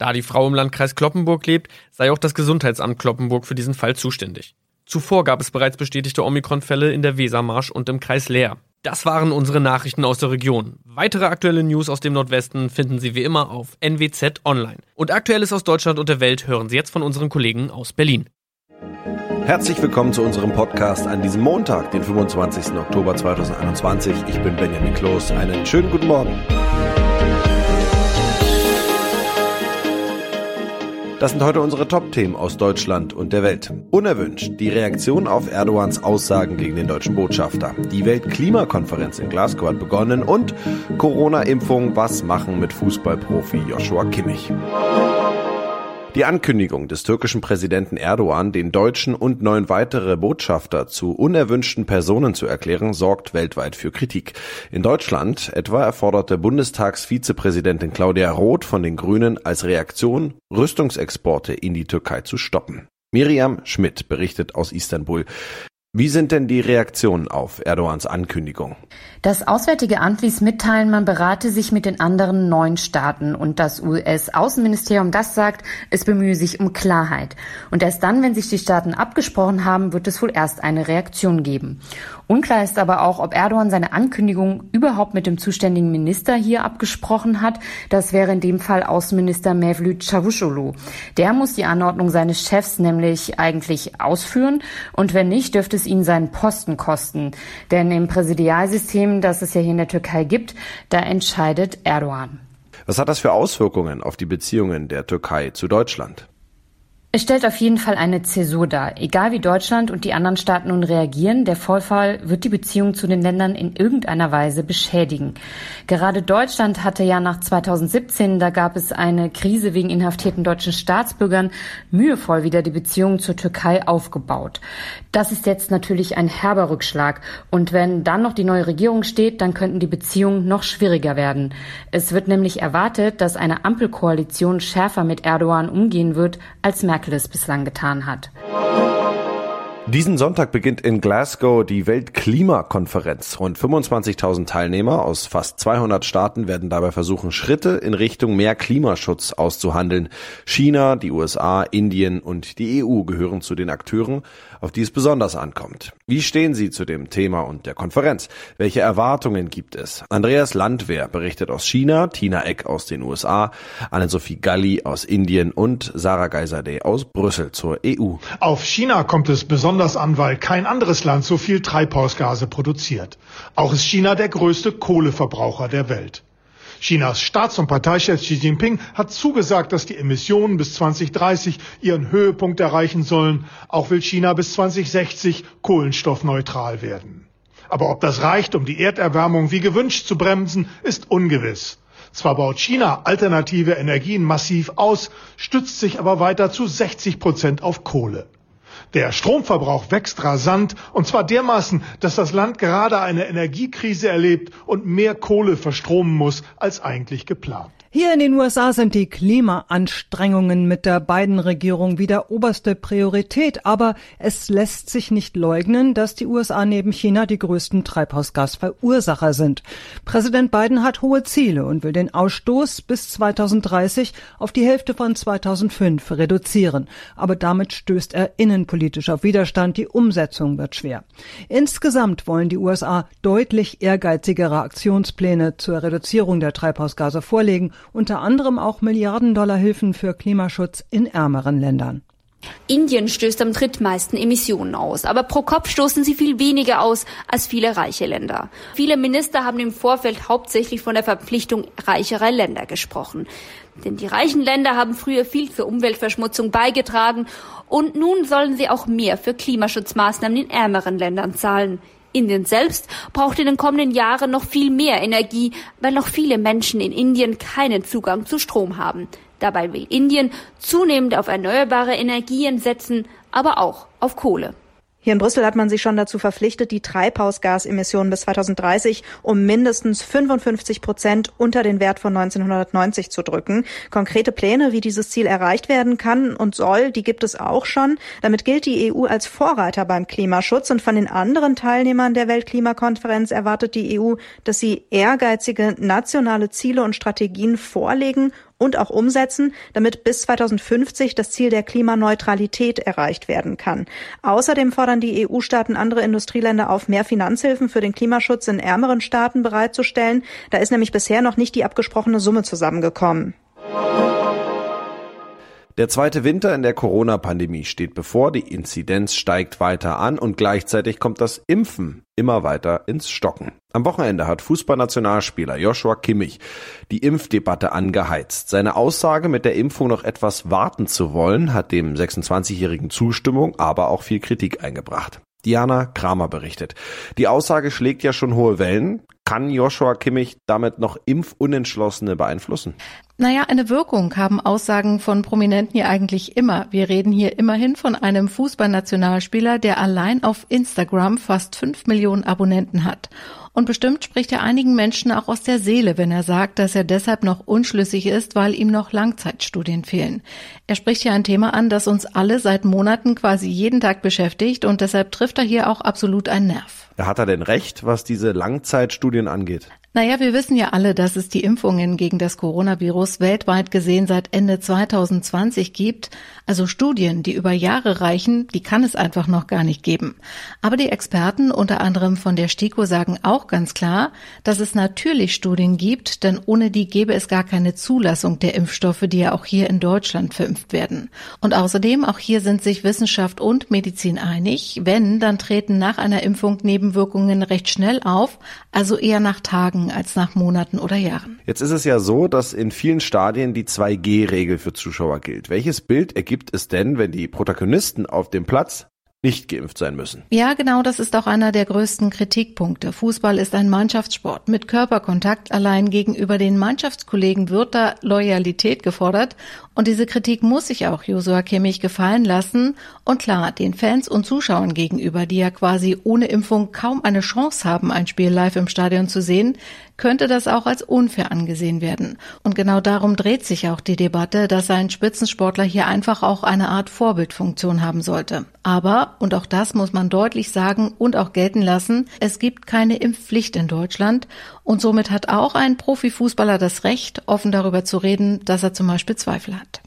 Da die Frau im Landkreis Kloppenburg lebt, sei auch das Gesundheitsamt Kloppenburg für diesen Fall zuständig. Zuvor gab es bereits bestätigte Omikron-Fälle in der Wesermarsch und im Kreis Leer. Das waren unsere Nachrichten aus der Region. Weitere aktuelle News aus dem Nordwesten finden Sie wie immer auf NWZ Online. Und Aktuelles aus Deutschland und der Welt hören Sie jetzt von unseren Kollegen aus Berlin. Herzlich willkommen zu unserem Podcast an diesem Montag, den 25. Oktober 2021. Ich bin Benjamin Kloß. Einen schönen guten Morgen. Das sind heute unsere Top-Themen aus Deutschland und der Welt. Unerwünscht die Reaktion auf Erdogans Aussagen gegen den deutschen Botschafter. Die Weltklimakonferenz in Glasgow hat begonnen und Corona-Impfung, was machen mit Fußballprofi Joshua Kimmich. Die Ankündigung des türkischen Präsidenten Erdogan, den deutschen und neun weitere Botschafter zu unerwünschten Personen zu erklären, sorgt weltweit für Kritik. In Deutschland etwa erforderte Bundestagsvizepräsidentin Claudia Roth von den Grünen als Reaktion, Rüstungsexporte in die Türkei zu stoppen. Miriam Schmidt berichtet aus Istanbul. Wie sind denn die Reaktionen auf Erdogans Ankündigung? Das Auswärtige Amt ließ mitteilen, man berate sich mit den anderen neun Staaten und das US-Außenministerium, das sagt, es bemühe sich um Klarheit. Und erst dann, wenn sich die Staaten abgesprochen haben, wird es wohl erst eine Reaktion geben. Unklar ist aber auch, ob Erdogan seine Ankündigung überhaupt mit dem zuständigen Minister hier abgesprochen hat. Das wäre in dem Fall Außenminister Mevlüt Çavuşoğlu. Der muss die Anordnung seines Chefs nämlich eigentlich ausführen und wenn nicht, dürfte es ihn seinen Posten kosten. Denn im Präsidialsystem, das es ja hier in der Türkei gibt, da entscheidet Erdogan. Was hat das für Auswirkungen auf die Beziehungen der Türkei zu Deutschland? Es stellt auf jeden Fall eine Zäsur dar. Egal wie Deutschland und die anderen Staaten nun reagieren, der Vorfall wird die Beziehung zu den Ländern in irgendeiner Weise beschädigen. Gerade Deutschland hatte ja nach 2017, da gab es eine Krise wegen inhaftierten deutschen Staatsbürgern, mühevoll wieder die Beziehungen zur Türkei aufgebaut. Das ist jetzt natürlich ein herber Rückschlag. Und wenn dann noch die neue Regierung steht, dann könnten die Beziehungen noch schwieriger werden. Es wird nämlich erwartet, dass eine Ampelkoalition schärfer mit Erdogan umgehen wird, als Merkel Merkel es bislang getan hat. Diesen Sonntag beginnt in Glasgow die Weltklimakonferenz. Rund 25.000 Teilnehmer aus fast 200 Staaten werden dabei versuchen, Schritte in Richtung mehr Klimaschutz auszuhandeln. China, die USA, Indien und die EU gehören zu den Akteuren, auf die es besonders ankommt. Wie stehen Sie zu dem Thema und der Konferenz? Welche Erwartungen gibt es? Andreas Landwehr berichtet aus China, Tina Eck aus den USA, Anne-Sophie Galli aus Indien und Sarah Geisadeh aus Brüssel zur EU. Auf China kommt es besonders an, weil kein anderes Land so viel Treibhausgase produziert. Auch ist China der größte Kohleverbraucher der Welt. Chinas Staats- und Parteichef Xi Jinping hat zugesagt, dass die Emissionen bis 2030 ihren Höhepunkt erreichen sollen. Auch will China bis 2060 kohlenstoffneutral werden. Aber ob das reicht, um die Erderwärmung wie gewünscht zu bremsen, ist ungewiss. Zwar baut China alternative Energien massiv aus, stützt sich aber weiter zu 60 Prozent auf Kohle. Der Stromverbrauch wächst rasant, und zwar dermaßen, dass das Land gerade eine Energiekrise erlebt und mehr Kohle verstromen muss als eigentlich geplant. Hier in den USA sind die Klimaanstrengungen mit der Biden-Regierung wieder oberste Priorität, aber es lässt sich nicht leugnen, dass die USA neben China die größten Treibhausgasverursacher sind. Präsident Biden hat hohe Ziele und will den Ausstoß bis 2030 auf die Hälfte von 2005 reduzieren, aber damit stößt er innenpolitisch auf Widerstand, die Umsetzung wird schwer. Insgesamt wollen die USA deutlich ehrgeizigere Aktionspläne zur Reduzierung der Treibhausgase vorlegen unter anderem auch Milliarden-Dollar-Hilfen für Klimaschutz in ärmeren Ländern. Indien stößt am drittmeisten Emissionen aus, aber pro Kopf stoßen sie viel weniger aus als viele reiche Länder. Viele Minister haben im Vorfeld hauptsächlich von der Verpflichtung reicherer Länder gesprochen. Denn die reichen Länder haben früher viel zur Umweltverschmutzung beigetragen und nun sollen sie auch mehr für Klimaschutzmaßnahmen in ärmeren Ländern zahlen. Indien selbst braucht in den kommenden Jahren noch viel mehr Energie, weil noch viele Menschen in Indien keinen Zugang zu Strom haben. Dabei will Indien zunehmend auf erneuerbare Energien setzen, aber auch auf Kohle. Hier in Brüssel hat man sich schon dazu verpflichtet, die Treibhausgasemissionen bis 2030 um mindestens 55 Prozent unter den Wert von 1990 zu drücken. Konkrete Pläne, wie dieses Ziel erreicht werden kann und soll, die gibt es auch schon. Damit gilt die EU als Vorreiter beim Klimaschutz und von den anderen Teilnehmern der Weltklimakonferenz erwartet die EU, dass sie ehrgeizige nationale Ziele und Strategien vorlegen und auch umsetzen, damit bis 2050 das Ziel der Klimaneutralität erreicht werden kann. Außerdem fordern die EU-Staaten andere Industrieländer auf, mehr Finanzhilfen für den Klimaschutz in ärmeren Staaten bereitzustellen. Da ist nämlich bisher noch nicht die abgesprochene Summe zusammengekommen. Der zweite Winter in der Corona-Pandemie steht bevor, die Inzidenz steigt weiter an und gleichzeitig kommt das Impfen immer weiter ins Stocken. Am Wochenende hat Fußballnationalspieler Joshua Kimmich die Impfdebatte angeheizt. Seine Aussage, mit der Impfung noch etwas warten zu wollen, hat dem 26-jährigen Zustimmung, aber auch viel Kritik eingebracht. Diana Kramer berichtet. Die Aussage schlägt ja schon hohe Wellen. Kann Joshua Kimmich damit noch Impfunentschlossene beeinflussen? Naja, eine Wirkung haben Aussagen von Prominenten ja eigentlich immer. Wir reden hier immerhin von einem Fußballnationalspieler, der allein auf Instagram fast fünf Millionen Abonnenten hat. Und bestimmt spricht er einigen Menschen auch aus der Seele, wenn er sagt, dass er deshalb noch unschlüssig ist, weil ihm noch Langzeitstudien fehlen. Er spricht hier ein Thema an, das uns alle seit Monaten quasi jeden Tag beschäftigt und deshalb trifft er hier auch absolut einen Nerv. Hat er denn recht, was diese Langzeitstudien angeht? Naja, wir wissen ja alle, dass es die Impfungen gegen das Coronavirus weltweit gesehen seit Ende 2020 gibt. Also Studien, die über Jahre reichen, die kann es einfach noch gar nicht geben. Aber die Experten, unter anderem von der STIKO, sagen auch ganz klar, dass es natürlich Studien gibt, denn ohne die gäbe es gar keine Zulassung der Impfstoffe, die ja auch hier in Deutschland verimpft werden. Und außerdem, auch hier sind sich Wissenschaft und Medizin einig, wenn, dann treten nach einer Impfung Nebenwirkungen recht schnell auf, also eher nach Tagen Tagen als nach Monaten oder Jahren. Jetzt ist es ja so, dass in vielen Stadien die 2G-Regel für Zuschauer gilt. Welches Bild ergibt es denn, wenn die Protagonisten auf dem Platz nicht geimpft sein müssen. Ja, genau, das ist auch einer der größten Kritikpunkte. Fußball ist ein Mannschaftssport mit Körperkontakt. Allein gegenüber den Mannschaftskollegen wird da Loyalität gefordert. Und diese Kritik muss sich auch Josua Kimmich gefallen lassen. Und klar, den Fans und Zuschauern gegenüber, die ja quasi ohne Impfung kaum eine Chance haben, ein Spiel live im Stadion zu sehen, könnte das auch als unfair angesehen werden. Und genau darum dreht sich auch die Debatte, dass ein Spitzensportler hier einfach auch eine Art Vorbildfunktion haben sollte. Aber, und auch das muss man deutlich sagen und auch gelten lassen, es gibt keine Impfpflicht in Deutschland und somit hat auch ein Profifußballer das Recht, offen darüber zu reden, dass er zum Beispiel Zweifel hat.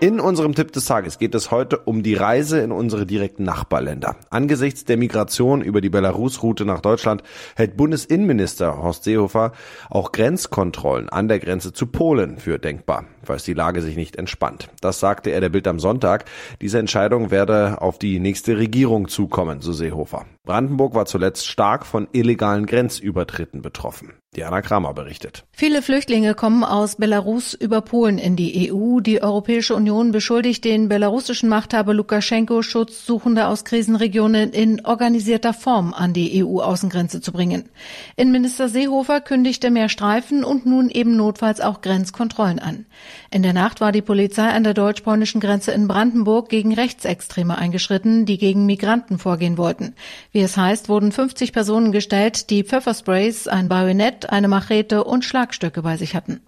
In unserem Tipp des Tages geht es heute um die Reise in unsere direkten Nachbarländer. Angesichts der Migration über die Belarus-Route nach Deutschland hält Bundesinnenminister Horst Seehofer auch Grenzkontrollen an der Grenze zu Polen für denkbar, falls die Lage sich nicht entspannt. Das sagte er der Bild am Sonntag. Diese Entscheidung werde auf die nächste Regierung zukommen, so Seehofer. Brandenburg war zuletzt stark von illegalen Grenzübertritten betroffen. Diana Kramer berichtet. Viele Flüchtlinge kommen aus Belarus über Polen in die EU. Die Europäische Union beschuldigt den belarussischen Machthaber Lukaschenko, Schutzsuchende aus Krisenregionen in organisierter Form an die EU-Außengrenze zu bringen. Innenminister Seehofer kündigte mehr Streifen und nun eben notfalls auch Grenzkontrollen an. In der Nacht war die Polizei an der deutsch-polnischen Grenze in Brandenburg gegen Rechtsextreme eingeschritten, die gegen Migranten vorgehen wollten. Wie es heißt, wurden 50 Personen gestellt, die Pfeffersprays, ein Bajonett, eine Machete und Schlagstöcke bei sich hatten.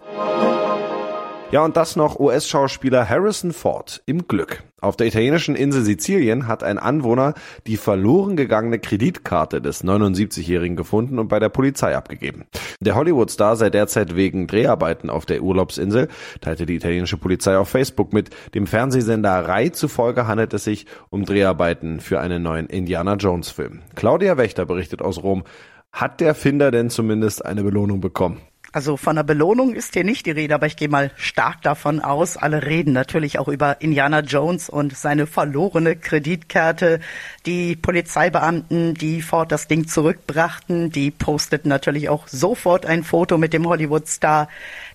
Ja, und das noch US-Schauspieler Harrison Ford im Glück. Auf der italienischen Insel Sizilien hat ein Anwohner die verloren gegangene Kreditkarte des 79-Jährigen gefunden und bei der Polizei abgegeben. Der Hollywood-Star sei derzeit wegen Dreharbeiten auf der Urlaubsinsel, teilte die italienische Polizei auf Facebook mit. Dem Fernsehsender Rai zufolge handelt es sich um Dreharbeiten für einen neuen Indiana Jones-Film. Claudia Wächter berichtet aus Rom. Hat der Finder denn zumindest eine Belohnung bekommen? Also von einer Belohnung ist hier nicht die Rede, aber ich gehe mal stark davon aus. Alle reden natürlich auch über Indiana Jones und seine verlorene Kreditkarte. Die Polizeibeamten, die Ford das Ding zurückbrachten, die posteten natürlich auch sofort ein Foto mit dem Hollywood-Star.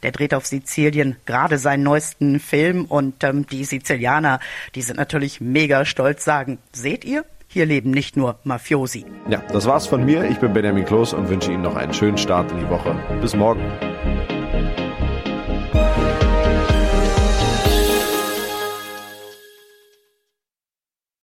Der dreht auf Sizilien gerade seinen neuesten Film und ähm, die Sizilianer, die sind natürlich mega stolz, sagen, seht ihr, hier leben nicht nur Mafiosi. Ja, das war's von mir. Ich bin Benjamin Kloß und wünsche Ihnen noch einen schönen Start in die Woche. Bis morgen.